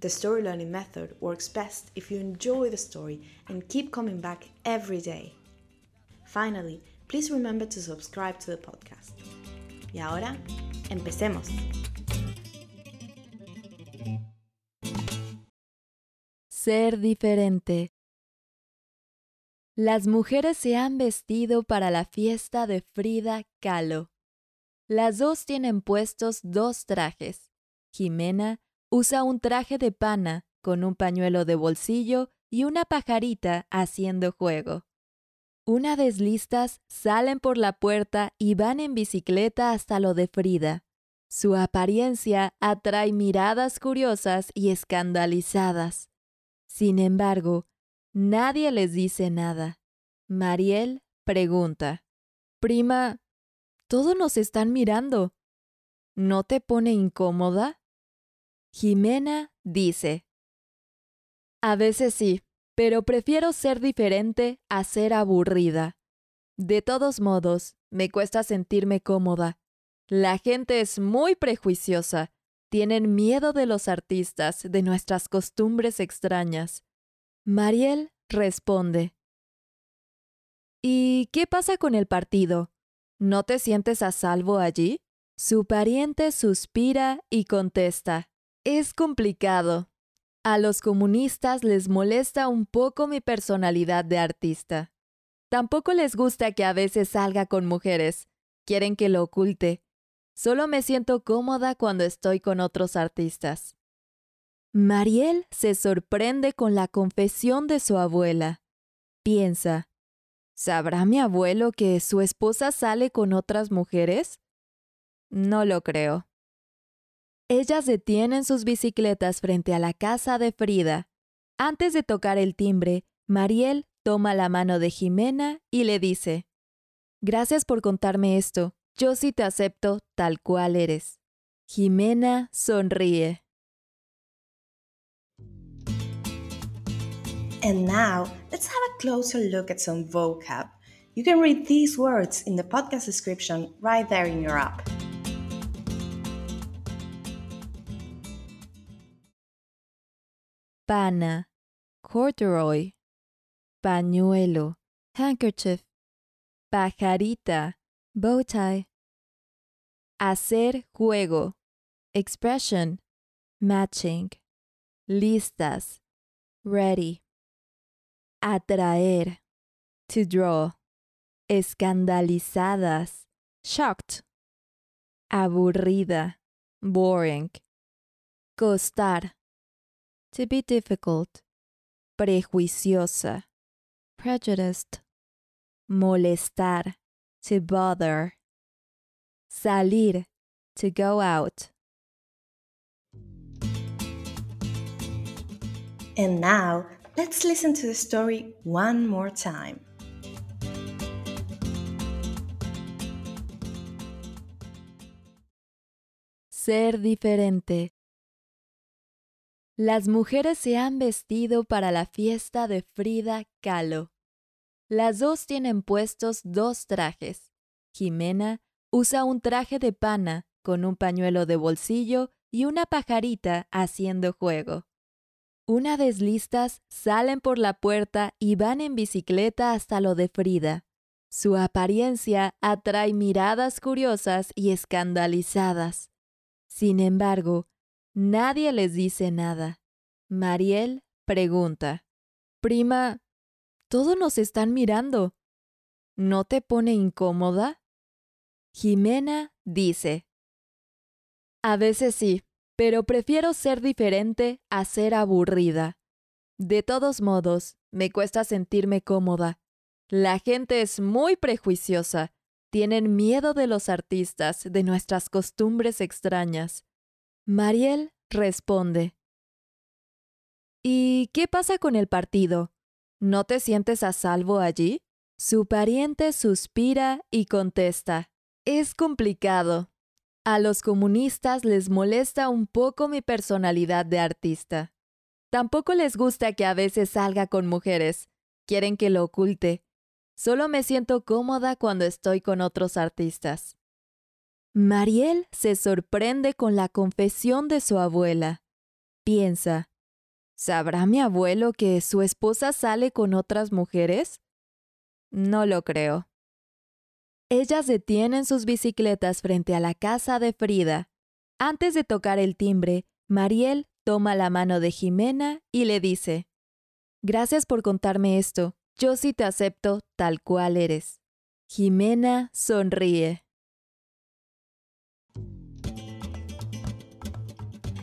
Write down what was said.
the story learning method works best if you enjoy the story and keep coming back every day. Finally, please remember to subscribe to the podcast. Y ahora, empecemos. Ser diferente. Las mujeres se han vestido para la fiesta de Frida Kahlo. Las dos tienen puestos dos trajes. Jimena usa un traje de pana con un pañuelo de bolsillo y una pajarita haciendo juego. Una vez listas, salen por la puerta y van en bicicleta hasta lo de Frida. Su apariencia atrae miradas curiosas y escandalizadas. Sin embargo, nadie les dice nada. Mariel pregunta, Prima, todos nos están mirando. ¿No te pone incómoda? Jimena dice, A veces sí, pero prefiero ser diferente a ser aburrida. De todos modos, me cuesta sentirme cómoda. La gente es muy prejuiciosa. Tienen miedo de los artistas, de nuestras costumbres extrañas. Mariel responde. ¿Y qué pasa con el partido? ¿No te sientes a salvo allí? Su pariente suspira y contesta. Es complicado. A los comunistas les molesta un poco mi personalidad de artista. Tampoco les gusta que a veces salga con mujeres. Quieren que lo oculte. Solo me siento cómoda cuando estoy con otros artistas. Mariel se sorprende con la confesión de su abuela. Piensa, ¿sabrá mi abuelo que su esposa sale con otras mujeres? No lo creo. Ellas detienen sus bicicletas frente a la casa de Frida. Antes de tocar el timbre, Mariel toma la mano de Jimena y le dice, Gracias por contarme esto. Yo sí te acepto tal cual eres. Jimena sonríe. And now, let's have a closer look at some vocab. You can read these words in the podcast description right there in your app. Pana, corduroy, pañuelo, handkerchief, pajarita, bow tie. Hacer juego, expression, matching, listas, ready. Atraer, to draw, escandalizadas, shocked. Aburrida, boring. Costar, to be difficult, prejuiciosa, prejudiced, molestar, to bother, salir, to go out. And now, let's listen to the story one more time. Ser diferente. Las mujeres se han vestido para la fiesta de Frida Kahlo. Las dos tienen puestos dos trajes. Jimena usa un traje de pana con un pañuelo de bolsillo y una pajarita haciendo juego. Una vez listas, salen por la puerta y van en bicicleta hasta lo de Frida. Su apariencia atrae miradas curiosas y escandalizadas. Sin embargo, Nadie les dice nada. Mariel pregunta, Prima, todos nos están mirando. ¿No te pone incómoda? Jimena dice, A veces sí, pero prefiero ser diferente a ser aburrida. De todos modos, me cuesta sentirme cómoda. La gente es muy prejuiciosa. Tienen miedo de los artistas, de nuestras costumbres extrañas. Mariel responde. ¿Y qué pasa con el partido? ¿No te sientes a salvo allí? Su pariente suspira y contesta. Es complicado. A los comunistas les molesta un poco mi personalidad de artista. Tampoco les gusta que a veces salga con mujeres. Quieren que lo oculte. Solo me siento cómoda cuando estoy con otros artistas. Mariel se sorprende con la confesión de su abuela. Piensa, ¿sabrá mi abuelo que su esposa sale con otras mujeres? No lo creo. Ellas detienen sus bicicletas frente a la casa de Frida. Antes de tocar el timbre, Mariel toma la mano de Jimena y le dice, Gracias por contarme esto. Yo sí te acepto tal cual eres. Jimena sonríe.